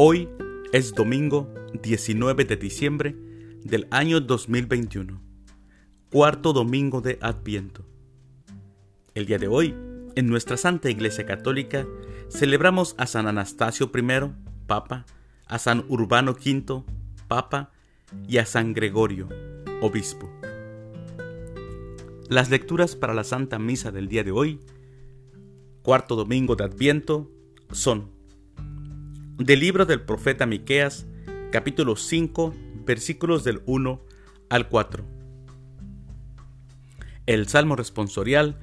Hoy es domingo 19 de diciembre del año 2021, cuarto domingo de Adviento. El día de hoy, en nuestra Santa Iglesia Católica, celebramos a San Anastasio I, Papa, a San Urbano V, Papa, y a San Gregorio, Obispo. Las lecturas para la Santa Misa del día de hoy, cuarto domingo de Adviento, son del libro del profeta Miqueas, capítulo 5, versículos del 1 al 4. El salmo responsorial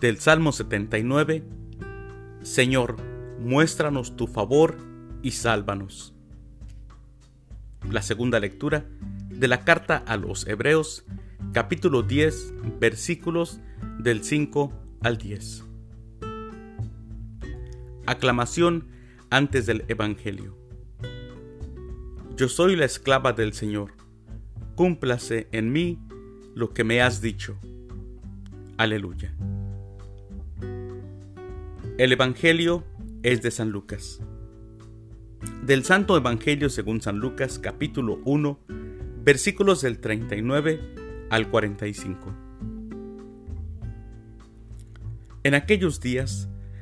del Salmo 79. Señor, muéstranos tu favor y sálvanos. La segunda lectura de la carta a los Hebreos, capítulo 10, versículos del 5 al 10. Aclamación antes del Evangelio. Yo soy la esclava del Señor. Cúmplase en mí lo que me has dicho. Aleluya. El Evangelio es de San Lucas. Del Santo Evangelio según San Lucas capítulo 1 versículos del 39 al 45. En aquellos días,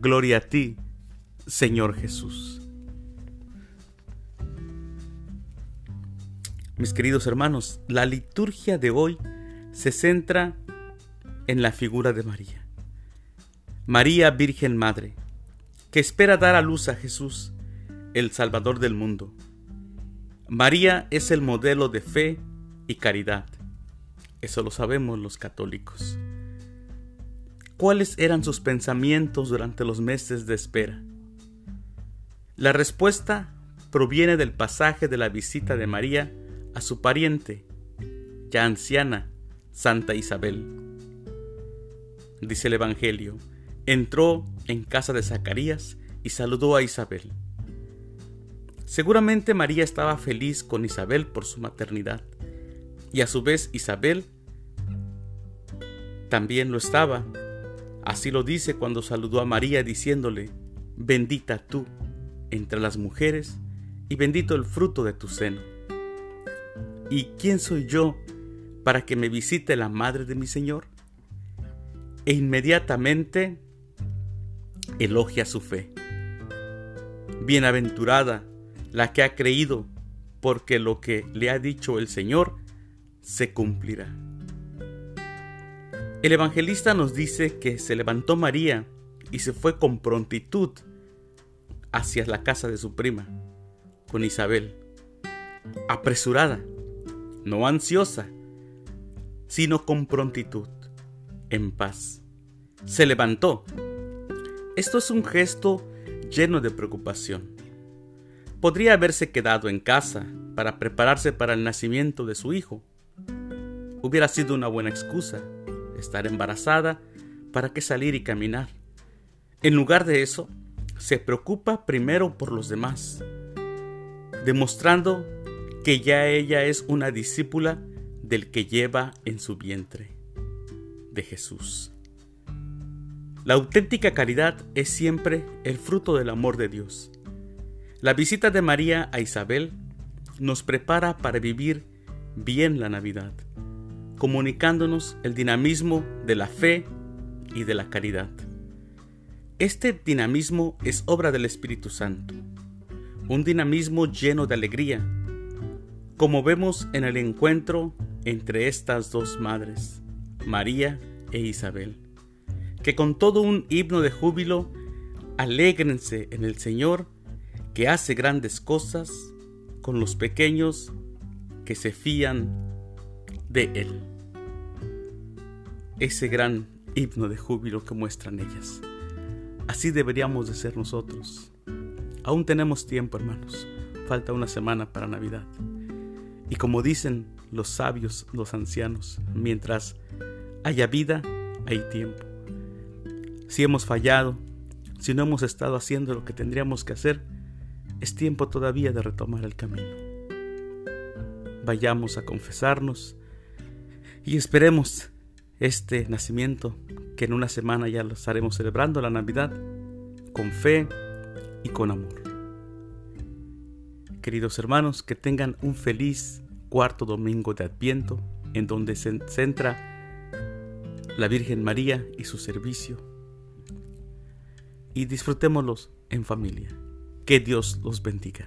Gloria a ti, Señor Jesús. Mis queridos hermanos, la liturgia de hoy se centra en la figura de María. María Virgen Madre, que espera dar a luz a Jesús, el Salvador del mundo. María es el modelo de fe y caridad. Eso lo sabemos los católicos cuáles eran sus pensamientos durante los meses de espera. La respuesta proviene del pasaje de la visita de María a su pariente, ya anciana, Santa Isabel. Dice el Evangelio, entró en casa de Zacarías y saludó a Isabel. Seguramente María estaba feliz con Isabel por su maternidad, y a su vez Isabel también lo estaba Así lo dice cuando saludó a María diciéndole, bendita tú entre las mujeres y bendito el fruto de tu seno. ¿Y quién soy yo para que me visite la madre de mi Señor? E inmediatamente elogia su fe. Bienaventurada la que ha creído, porque lo que le ha dicho el Señor se cumplirá. El evangelista nos dice que se levantó María y se fue con prontitud hacia la casa de su prima, con Isabel, apresurada, no ansiosa, sino con prontitud, en paz. Se levantó. Esto es un gesto lleno de preocupación. Podría haberse quedado en casa para prepararse para el nacimiento de su hijo. Hubiera sido una buena excusa estar embarazada, ¿para qué salir y caminar? En lugar de eso, se preocupa primero por los demás, demostrando que ya ella es una discípula del que lleva en su vientre, de Jesús. La auténtica caridad es siempre el fruto del amor de Dios. La visita de María a Isabel nos prepara para vivir bien la Navidad comunicándonos el dinamismo de la fe y de la caridad. Este dinamismo es obra del Espíritu Santo. un dinamismo lleno de alegría, como vemos en el encuentro entre estas dos madres, María e Isabel, que con todo un himno de júbilo alégrense en el Señor que hace grandes cosas con los pequeños que se fían Él. Ese gran himno de júbilo que muestran ellas. Así deberíamos de ser nosotros. Aún tenemos tiempo, hermanos. Falta una semana para Navidad. Y como dicen los sabios, los ancianos, mientras haya vida, hay tiempo. Si hemos fallado, si no hemos estado haciendo lo que tendríamos que hacer, es tiempo todavía de retomar el camino. Vayamos a confesarnos y esperemos este nacimiento que en una semana ya lo estaremos celebrando la Navidad con fe y con amor. Queridos hermanos, que tengan un feliz cuarto domingo de Adviento en donde se centra la Virgen María y su servicio. Y disfrutémoslos en familia. Que Dios los bendiga.